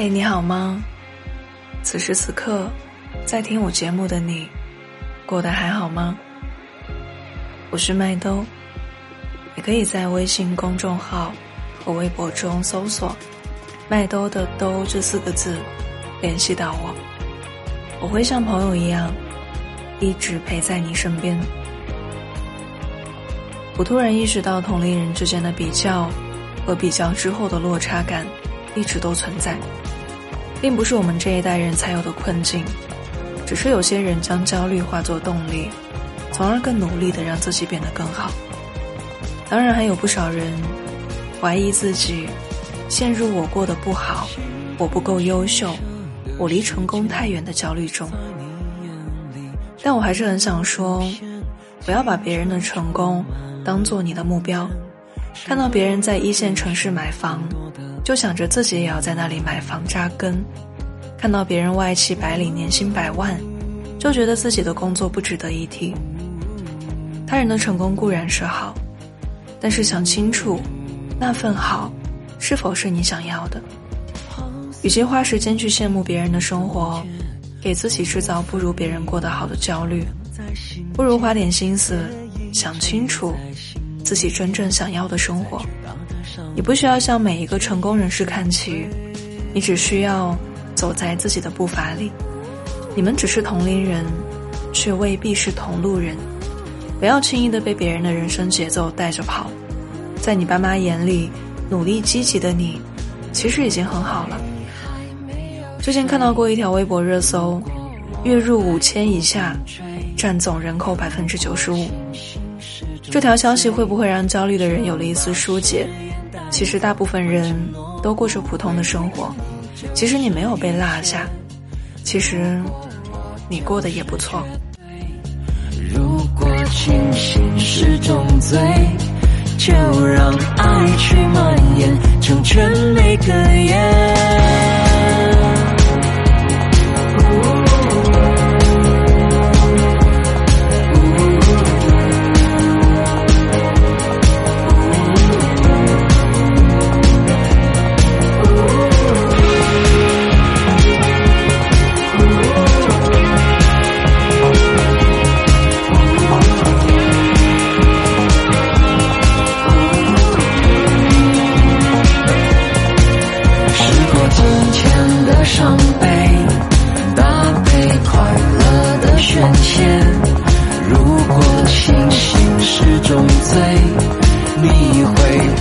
嘿，你好吗？此时此刻，在听我节目的你，过得还好吗？我是麦兜，也可以在微信公众号和微博中搜索“麦兜的兜”这四个字，联系到我。我会像朋友一样，一直陪在你身边。我突然意识到，同龄人之间的比较和比较之后的落差感，一直都存在，并不是我们这一代人才有的困境，只是有些人将焦虑化作动力，从而更努力的让自己变得更好。当然，还有不少人怀疑自己，陷入我过得不好，我不够优秀，我离成功太远的焦虑中。但我还是很想说，不要把别人的成功。当做你的目标，看到别人在一线城市买房，就想着自己也要在那里买房扎根；看到别人外企白领年薪百万，就觉得自己的工作不值得一提。他人的成功固然是好，但是想清楚，那份好是否是你想要的？与其花时间去羡慕别人的生活，给自己制造不如别人过得好的焦虑，不如花点心思。想清楚自己真正想要的生活，你不需要向每一个成功人士看齐，你只需要走在自己的步伐里。你们只是同龄人，却未必是同路人。不要轻易的被别人的人生节奏带着跑。在你爸妈眼里，努力积极的你，其实已经很好了。最近看到过一条微博热搜：月入五千以下，占总人口百分之九十五。这条消息会不会让焦虑的人有了一丝疏解？其实大部分人都过着普通的生活，其实你没有被落下，其实你过得也不错。如果清醒是种罪，就让爱去蔓延，成全每个夜。配快乐的宣泄。如果清醒是种罪，你会。